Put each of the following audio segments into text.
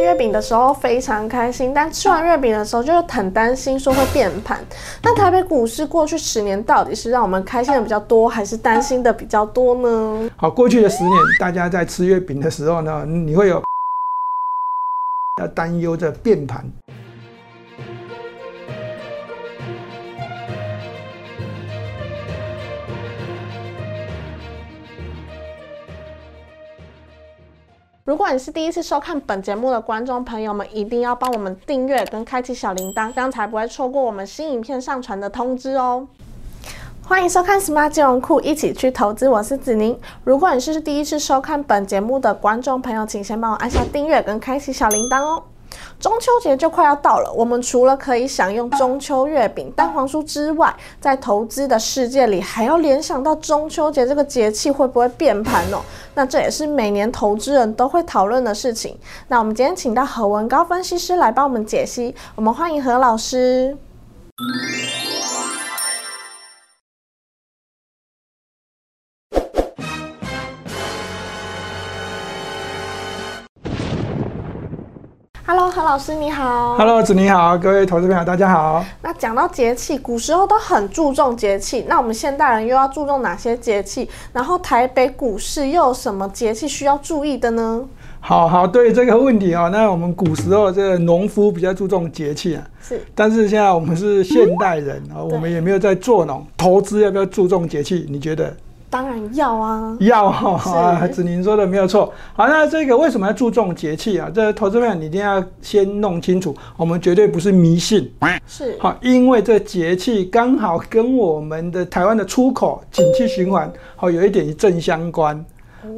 月饼的时候非常开心，但吃完月饼的时候就很担心说会变盘。那台北股市过去十年到底是让我们开心的比较多，还是担心的比较多呢？好，过去的十年，大家在吃月饼的时候呢，你会有要担忧着变盘。如果你是第一次收看本节目的观众朋友们，一定要帮我们订阅跟开启小铃铛，这样才不会错过我们新影片上传的通知哦。欢迎收看 Smart 金融库，一起去投资，我是子宁。如果你是第一次收看本节目的观众朋友，请先帮我按下订阅跟开启小铃铛哦。中秋节就快要到了，我们除了可以享用中秋月饼、蛋黄酥之外，在投资的世界里，还要联想到中秋节这个节气会不会变盘哦？那这也是每年投资人都会讨论的事情。那我们今天请到何文高分析师来帮我们解析，我们欢迎何老师。何老师你好。Hello，子你好，各位投资朋友大家好。那讲到节气，古时候都很注重节气，那我们现代人又要注重哪些节气？然后台北股市又有什么节气需要注意的呢？好好，对这个问题啊、那我们古时候这个农夫比较注重节气啊，是但是现在我们是现代人 啊、我们也没有在做农，投资要不要注重节气？你觉得？当然要啊。要哈啊，子宁说的没有错。好，那这个为什么要注重节气啊？这投资朋友你一定要先弄清楚，我们绝对不是迷信。是好，因为这节气刚好跟我们的台湾的出口景气循环好有一点正相关。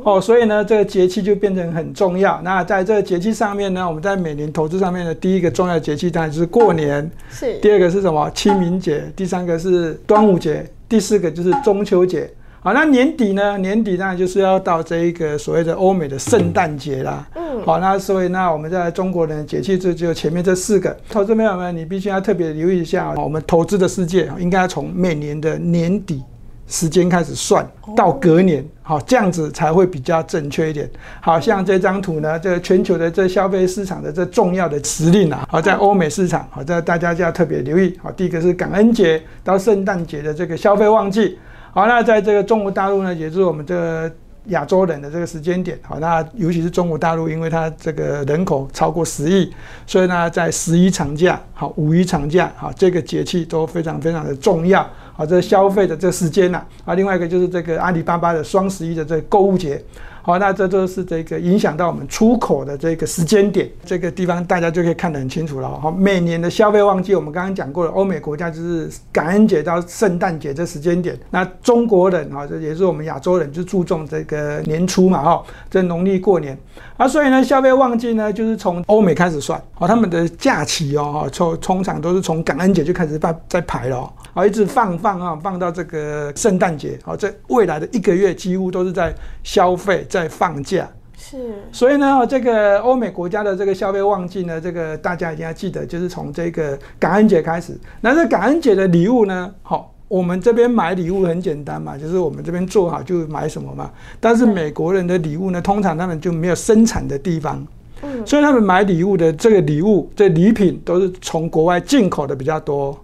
哦，所以呢，这个节气就变成很重要。那在这个节气上面呢，我们在每年投资上面的第一个重要的节气当然就是过年，是第二个是什么？清明节，第三个是端午节，第四个就是中秋节。好，那年底呢？年底当然就是要到这一个所谓的欧美的圣诞节啦。嗯好，那所以那我们在中国人的节气就只有前面这四个。投资朋友们，你必须要特别留意一下，我们投资的世界应该要从每年的年底时间开始算，到隔年，好，这样子才会比较正确一点。好像这张图呢，这个全球的这消费市场的这重要的时令啊，好，在欧美市场，好，在大家就要特别留意。好，第一个是感恩节到圣诞节的这个消费旺季。好，那在这个中国大陆呢，也是我们这个亚洲人的这个时间点，好，那尤其是中国大陆，因为它这个人口超过十亿，所以呢，在十一长假、好五一长假、好这个节气都非常非常的重要。好，这消费的这时间呐、啊，另外一个就是这个阿里巴巴的双十一的这个购物节。好，那这都是这个影响到我们出口的这个时间点，这个地方大家就可以看得很清楚了。好，每年的消费旺季，我们刚刚讲过了，欧美国家就是感恩节到圣诞节这时间点。那中国人啊，这也是我们亚洲人，就注重这个年初嘛，哈，这农历过年啊，所以呢，消费旺季呢，就是从欧美开始算，哦，他们的假期哦，哈，通通常都是从感恩节就开始在在排了、哦。好，一直放放啊，放到这个圣诞节，好，这未来的一个月几乎都是在消费，在放假。是所以呢，这个欧美国家的这个消费旺季呢，这个大家一定要记得，就是从这个感恩节开始。那这感恩节的礼物呢，好，我们这边买礼物很简单嘛，就是我们这边做好就买什么嘛。但是美国人的礼物呢，通常他们就没有生产的地方。嗯所以他们买礼物的这个礼物，这礼品都是从国外进口的比较多。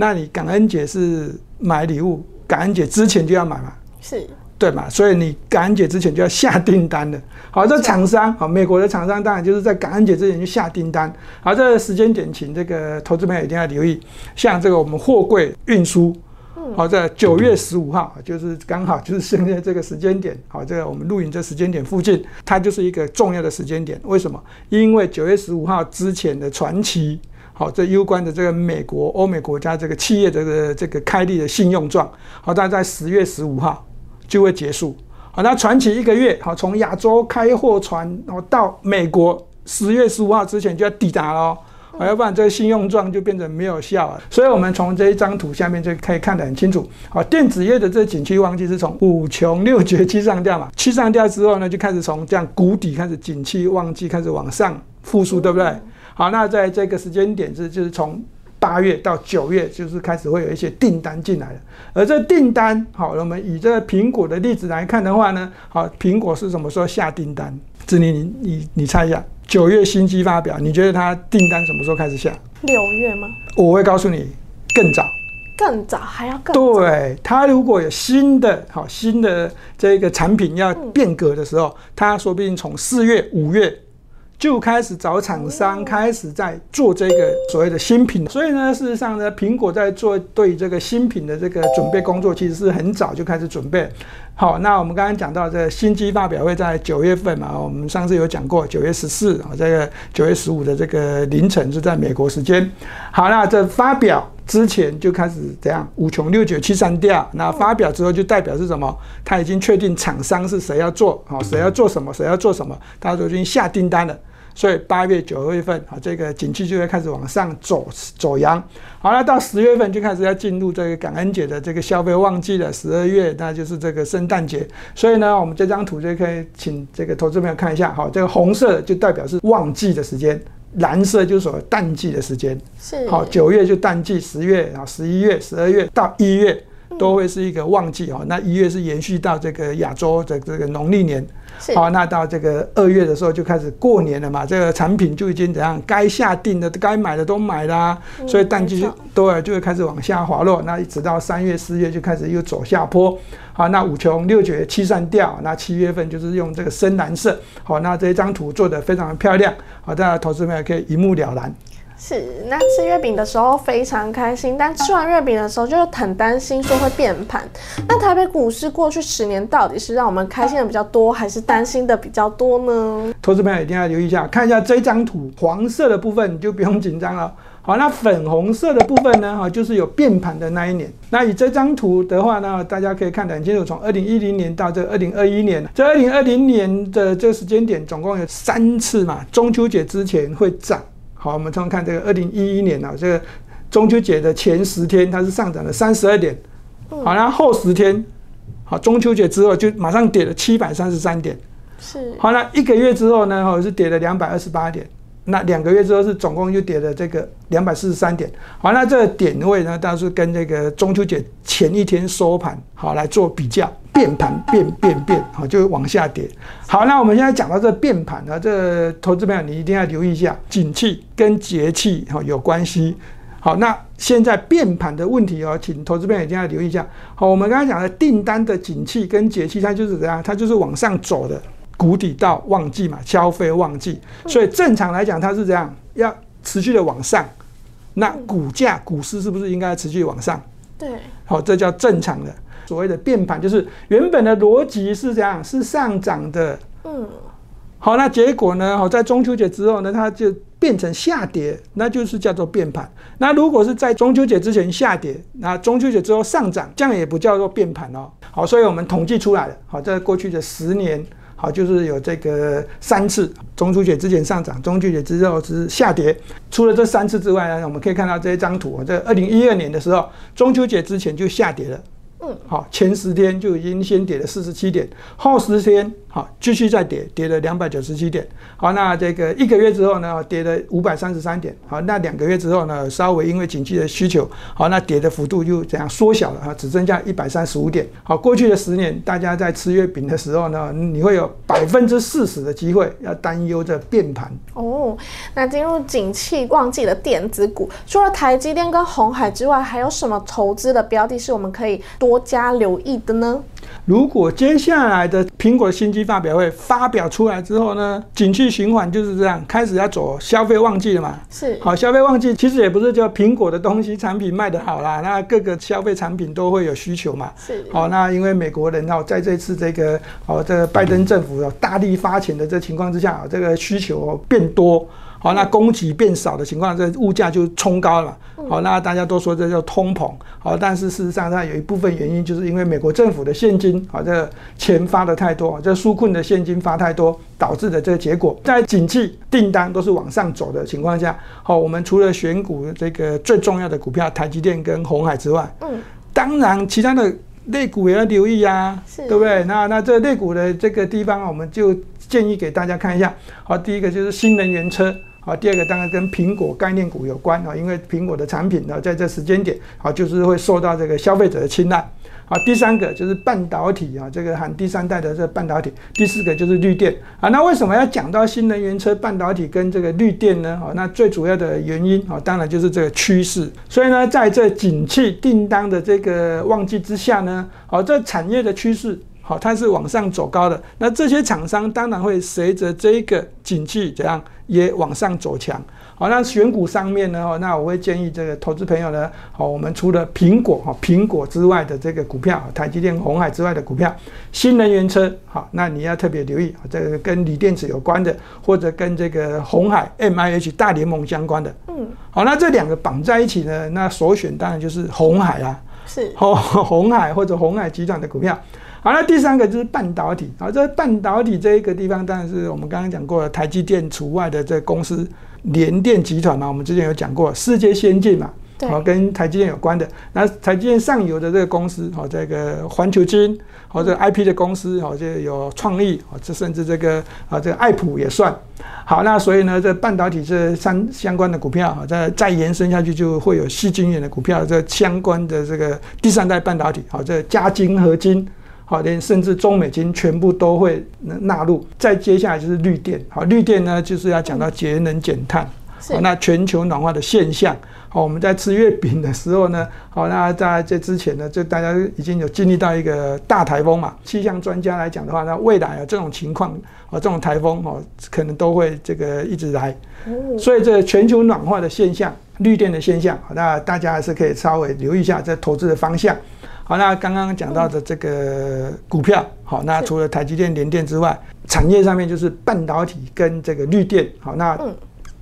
那你感恩节是买礼物，感恩节之前就要买嘛，是对嘛？所以你感恩节之前就要下订单的。好，这厂商，好，美国的厂商当然就是在感恩节之前就下订单。好，这个时间点，请这个投资朋友一定要留意。像这个我们货柜运输，好，在九月十五号，就是刚好就是现在这个时间点，好，这个我们录影这时间点附近，它就是一个重要的时间点。为什么？因为九月十五号之前的传奇。好，这攸关的这个美国、欧美国家这个企业的这个开立的信用状，好，大概在十月十五号就会结束。好，那传奇一个月，好，从亚洲开货船，然后到美国，十月十五号之前就要抵达了哦。好，要不然这个信用状就变成没有效了。所以，我们从这一张图下面就可以看得很清楚。好，电子业的这景气旺季是从五穷六绝七上吊嘛，七上吊之后呢，就开始从这样谷底开始景气旺季开始往上复苏，对不对？好，那在这个时间点是就是从八月到九月，就是开始会有一些订单进来了。而这订单，好，我们以这个苹果的例子来看的话呢，好，苹果是什么时候下订单？志宁，你你你猜一下？九月新机发表，你觉得它订单什么时候开始下？六月吗？我会告诉你，更早。更早还要更早。对它如果有新的好新的这个产品要变革的时候，它说不定从四月、五月就开始找厂商开始在做这个所谓的新品。所以呢，事实上呢，苹果在做对这个新品的这个准备工作，其实是很早就开始准备。好，那我们刚刚讲到这个新机发表会在九月份嘛，我们上次有讲过，九月十四啊，这个九月十五的这个凌晨是在美国时间。好，那这发表之前就开始怎样五穷六九七三调，那发表之后就代表是什么？他已经确定厂商是谁要做，好，谁要做什么，谁要做什么，他都已经下订单了。所以八月九月份啊，这个景气就会开始往上走走阳。好了，到十月份就开始要进入这个感恩节的这个消费旺季了。十二月那就是这个圣诞节。所以呢，我们这张图就可以请这个投资朋友看一下。好，这个红色就代表是旺季的时间，蓝色就是所谓淡季的时间。是。好，九月就淡季，十月啊，十一月、十二月到一月都会是一个旺季哦。那一月是延续到这个亚洲的这个农历年。好，那到这个二月的时候就开始过年了嘛，这个产品就已经怎样，该下定的、该买的都买啦，所以淡季就都就会开始往下滑落。那一直到三月、四月就开始又走下坡。好，那五穷六绝七上吊，那七月份就是用这个深蓝色。好，那这一张图做的非常的漂亮。好，大家投资朋友可以一目了然。是，那吃月饼的时候非常开心，但吃完月饼的时候就很担心说会变盘。那台北股市过去十年到底是让我们开心的比较多，还是担心的比较多呢？投资朋友一定要留意一下，看一下这张图，黄色的部分你就不用紧张了。好，那粉红色的部分呢？哈，就是有变盘的那一年。那以这张图的话呢，大家可以看得很清楚，从二零一零年到这二零二一年，这二零二零年的这个时间点，总共有三次嘛，中秋节之前会涨。好，我们从看这个二零一一年啊，这个中秋节的前十天，它是上涨了三十二点。好，然后后十天，好，中秋节之后就马上跌了七百三十三点。是。好，那一个月之后呢，哦是跌了两百二十八点。那两个月之后是总共就跌了这个两百四十三点。好，那这个点位呢，倒是跟这个中秋节前一天收盘好来做比较。变盘变变变，好，就往下跌。好，那我们现在讲到这变盘呢，这投资朋友你一定要留意一下，景气跟节气哈有关系。好，那现在变盘的问题哦，请投资朋友一定要留意一下。好，我们刚才讲的订单的景气跟节气，它就是怎样？它就是往上走的，谷底到旺季嘛，消费旺季。所以正常来讲，它是这样，要持续的往上。那股价、股市是不是应该持续往上？对。好，这叫正常的。所谓的变盘就是原本的逻辑是这样，是上涨的。嗯，好，那结果呢？好，在中秋节之后呢，它就变成下跌，那就是叫做变盘。那如果是在中秋节之前下跌，那中秋节之后上涨，这样也不叫做变盘哦。好，所以我们统计出来了。好，在过去的十年，好，就是有这个三次中秋节之前上涨，中秋节之后是下跌。除了这三次之外呢，我们可以看到这一张图，在二零一二年的时候，中秋节之前就下跌了。嗯，好，前十天就已经先跌了四十七点，后十天好继续再跌，跌了两百九十七点。好，那这个一个月之后呢，跌了五百三十三点。好，那两个月之后呢，稍微因为景气的需求，好，那跌的幅度又怎样缩小了哈，只剩下一百三十五点。好，过去的十年，大家在吃月饼的时候呢，你会有百分之四十的机会要担忧着变盘。哦，那进入景气旺季的电子股，除了台积电跟红海之外，还有什么投资的标的是我们可以？多加留意的呢？如果接下来的苹果新机发表会发表出来之后呢，景气循环就是这样，开始要走消费旺季了嘛？是。好，消费旺季其实也不是叫苹果的东西产品卖得好啦，那各个消费产品都会有需求嘛。是。好，那因为美国人哦，在这次这个哦，这个拜登政府要大力发钱的这情况之下，这个需求变多。好，那供给变少的情况，这物价就冲高了。好，那大家都说这叫通膨。好，但是事实上它有一部分原因，就是因为美国政府的现金，好，这个钱发的太多，这纾困的现金发太多，导致的这个结果。在景气订单都是往上走的情况下，好，我们除了选股这个最重要的股票台积电跟红海之外，嗯，当然其他的类股也要留意啊，对不对？那那这类股的这个地方，我们就建议给大家看一下。好，第一个就是新能源车。啊，第二个当然跟苹果概念股有关啊，因为苹果的产品呢，在这时间点啊，就是会受到这个消费者的青睐。啊，第三个就是半导体啊，这个含第三代的这半导体。第四个就是绿电啊。那为什么要讲到新能源车、半导体跟这个绿电呢？哦，那最主要的原因啊，当然就是这个趋势。所以呢，在这景气订单的这个旺季之下呢，哦，这产业的趋势好，它是往上走高的。那这些厂商当然会随着这个景气怎样也往上走强。好，那选股上面呢？那我会建议这个投资朋友呢，好，我们除了苹果哈苹果之外的这个股票，台积电、红海之外的股票，新能源车，好，那你要特别留意啊，这个跟锂电池有关的，或者跟这个红海 M I H 大联盟相关的，嗯，好，那这两个绑在一起呢，那首选当然就是红海啊，是，哦，红海或者红海集团的股票。好，那第三个就是半导体，好，这半导体这一个地方，当然是我们刚刚讲过的台积电除外的这公司。联电集团嘛，我们之前有讲过，世界先进嘛，好跟台积电有关的。那台积电上游的这个公司，好这个环球金，好这 IP 的公司，好这有创意，好这甚至这个啊这个爱普也算。好，那所以呢，这半导体这三相关的股票，好再再延伸下去，就会有细晶圆的股票，这相关的这个第三代半导体，好这加晶合金。好，连甚至中美金全部都会纳入。再接下来就是绿电。好，绿电呢就是要讲到节能减碳。好，那全球暖化的现象。好，我们在吃月饼的时候呢，好，那在这之前呢，就大家已经有经历到一个大台风嘛。气象专家来讲的话，那未来啊这种情况，啊这种台风哦，可能都会这个一直来。所以这全球暖化的现象，绿电的现象，那大家还是可以稍微留意一下这投资的方向。好，那刚刚讲到的这个股票，好，那除了台积电、联电之外，产业上面就是半导体跟这个绿电，好，那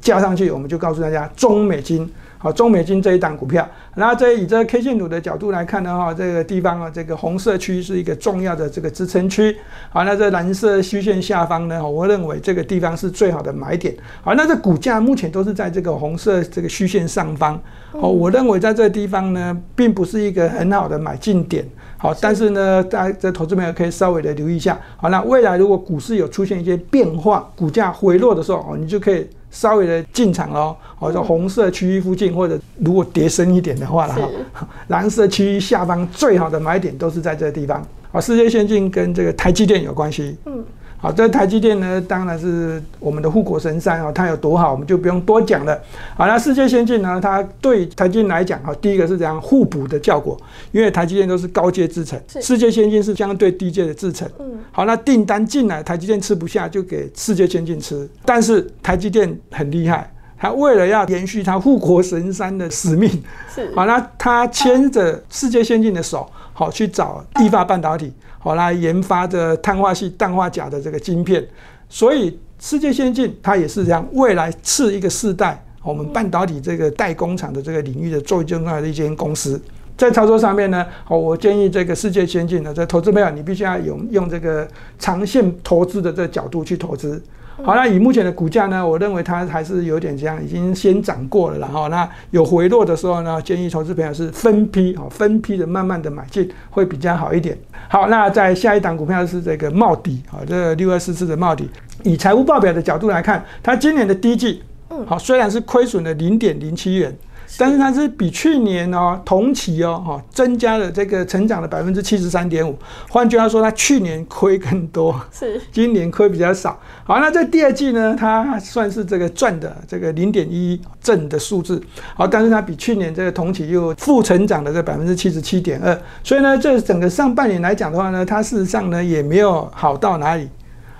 加上去，我们就告诉大家中美金。好，中美金这一档股票，然后这以这个 K 线图的角度来看呢，哈，这个地方啊，这个红色区是一个重要的这个支撑区。好，那这蓝色虚线下方呢，我认为这个地方是最好的买点。好，那这股价目前都是在这个红色这个虚线上方。好，我认为在这个地方呢，并不是一个很好的买进点。好，但是呢，大家这投资朋友可以稍微的留意一下。好，那未来如果股市有出现一些变化，股价回落的时候，哦，你就可以。稍微的进场喽，或者红色区域附近，或者如果跌深一点的话了哈，蓝色区域下方最好的买点都是在这个地方。啊，世界先进跟这个台积电有关系。嗯。好，这台积电呢，当然是我们的护国神山哦，它有多好，我们就不用多讲了。好，那世界先进呢，它对台积电来讲，哈，第一个是这样互补的效果，因为台积电都是高阶制程，世界先进是相对低阶的制程。嗯，好，那订单进来，台积电吃不下，就给世界先进吃。但是台积电很厉害，它为了要延续它护国神山的使命，是好，那它牵着世界先进的手，好去找地发半导体。好来研发的碳化系氮化钾的这个晶片，所以世界先进它也是这样，未来次一个世代，我们半导体这个代工厂的这个领域的最重要的一间公司，在操作上面呢，好，我建议这个世界先进的在投资朋友，你必须要用用这个长线投资的这个角度去投资。好，那以目前的股价呢，我认为它还是有点这样，已经先涨过了，然后那有回落的时候呢，建议投资朋友是分批，好，分批的慢慢的买进会比较好一点。好，那在下一档股票是这个茂迪，啊，这六二四四的茂迪，以财务报表的角度来看，它今年的第一季，嗯，好，虽然是亏损了零点零七元。但是它是比去年哦同期哦哈增加了这个成长的百分之七十三点五，换句话说，它去年亏更多，是。今年亏比较少。好，那在第二季呢，它算是这个赚的这个零点一正的数字，好，但是它比去年这个同期又负成长的这百分之七十七点二，所以呢，这整个上半年来讲的话呢，它事实上呢也没有好到哪里。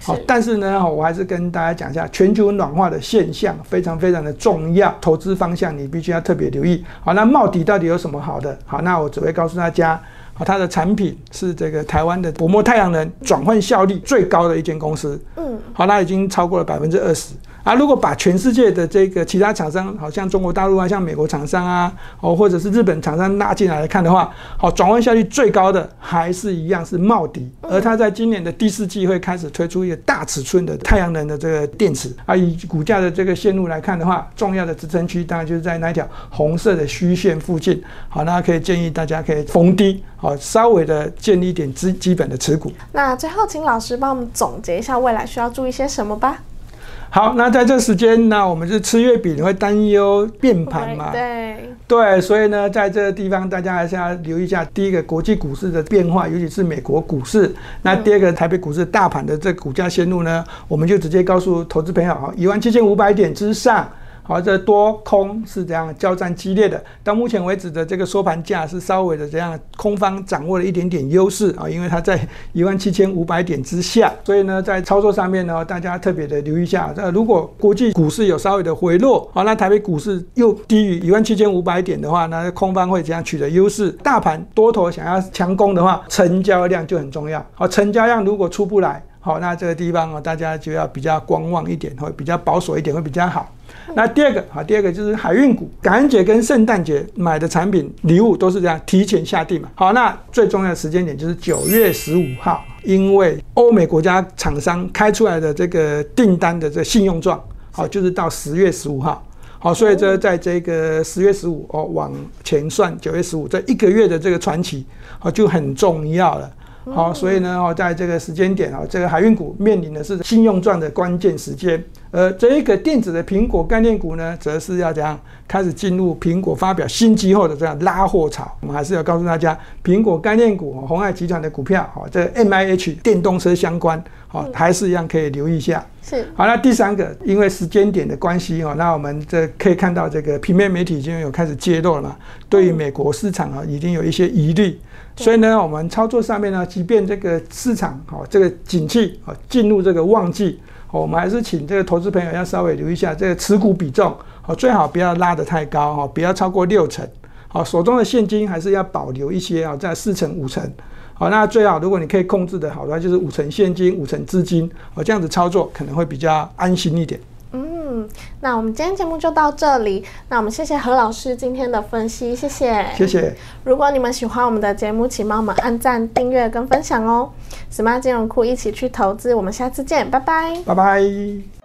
好，但是呢，我还是跟大家讲一下，全球暖化的现象非常非常的重要，投资方向你必须要特别留意。好，那茂迪到底有什么好的？好，那我只会告诉大家，好，它的产品是这个台湾的薄膜太阳能转换效率最高的一间公司。嗯，好，那已经超过了百分之二十。啊，如果把全世界的这个其他厂商，好像中国大陆啊，像美国厂商啊，哦，或者是日本厂商拉进来来看的话，好，转换效率最高的还是一样是茂迪，而它在今年的第四季会开始推出一个大尺寸的太阳能的这个电池。啊，以股价的这个线路来看的话，重要的支撑区当然就是在那条红色的虚线附近。好，那可以建议大家可以逢低，好，稍微的建立一点基基本的持股。那最后，请老师帮我们总结一下未来需要注意些什么吧。好，那在这时间，呢我们是吃月饼会担忧变盘嘛？对对，所以呢，在这个地方大家还是要留意一下，第一个国际股市的变化，尤其是美国股市。那第二个台北股市大盘的这股价线路呢，我们就直接告诉投资朋友，哈，一万七千五百点之上。好，这多空是这样交战激烈的。到目前为止的这个收盘价是稍微的这样，空方掌握了一点点优势啊，因为它在一万七千五百点之下，所以呢，在操作上面呢，大家特别的留意一下。这如果国际股市有稍微的回落，好，那台北股市又低于一万七千五百点的话，那空方会怎样取得优势。大盘多头想要强攻的话，成交量就很重要。好，成交量如果出不来，好，那这个地方啊，大家就要比较观望一点，会比较保守一点，会比较好。那第二个啊，第二个就是海运股，感恩节跟圣诞节买的产品礼物都是这样提前下定嘛。好，那最重要的时间点就是九月十五号，因为欧美国家厂商开出来的这个订单的这信用状，好，就是到十月十五号。好，所以这在这个十月十五哦往前算九月十五这一个月的这个传奇，好就很重要了。好，所以呢，哦，在这个时间点啊，这个海运股面临的是信用赚的关键时间，而这一个电子的苹果概念股呢，则是要怎样开始进入苹果发表新机后的这样拉货潮。我们还是要告诉大家，苹果概念股、红海集团的股票，好，这 M I H 电动车相关，好，还是一样可以留意一下。是。好，那第三个，因为时间点的关系哦，那我们这可以看到这个平面媒体已经有开始揭露了嘛，对于美国市场啊，已经有一些疑虑。所以呢，我们操作上面呢，即便这个市场好，这个景气啊进入这个旺季，哦我们还是请这个投资朋友要稍微留意一下这个持股比重，好，最好不要拉得太高哈，不要超过六成，好，手中的现金还是要保留一些啊，在四成五成，好，那最好如果你可以控制的好的话，就是五成现金，五成资金，哦，这样子操作可能会比较安心一点。嗯，那我们今天节目就到这里。那我们谢谢何老师今天的分析，谢谢，谢谢。如果你们喜欢我们的节目，请帮我们按赞、订阅跟分享哦。Smart 金融库一起去投资，我们下次见，拜拜，拜拜。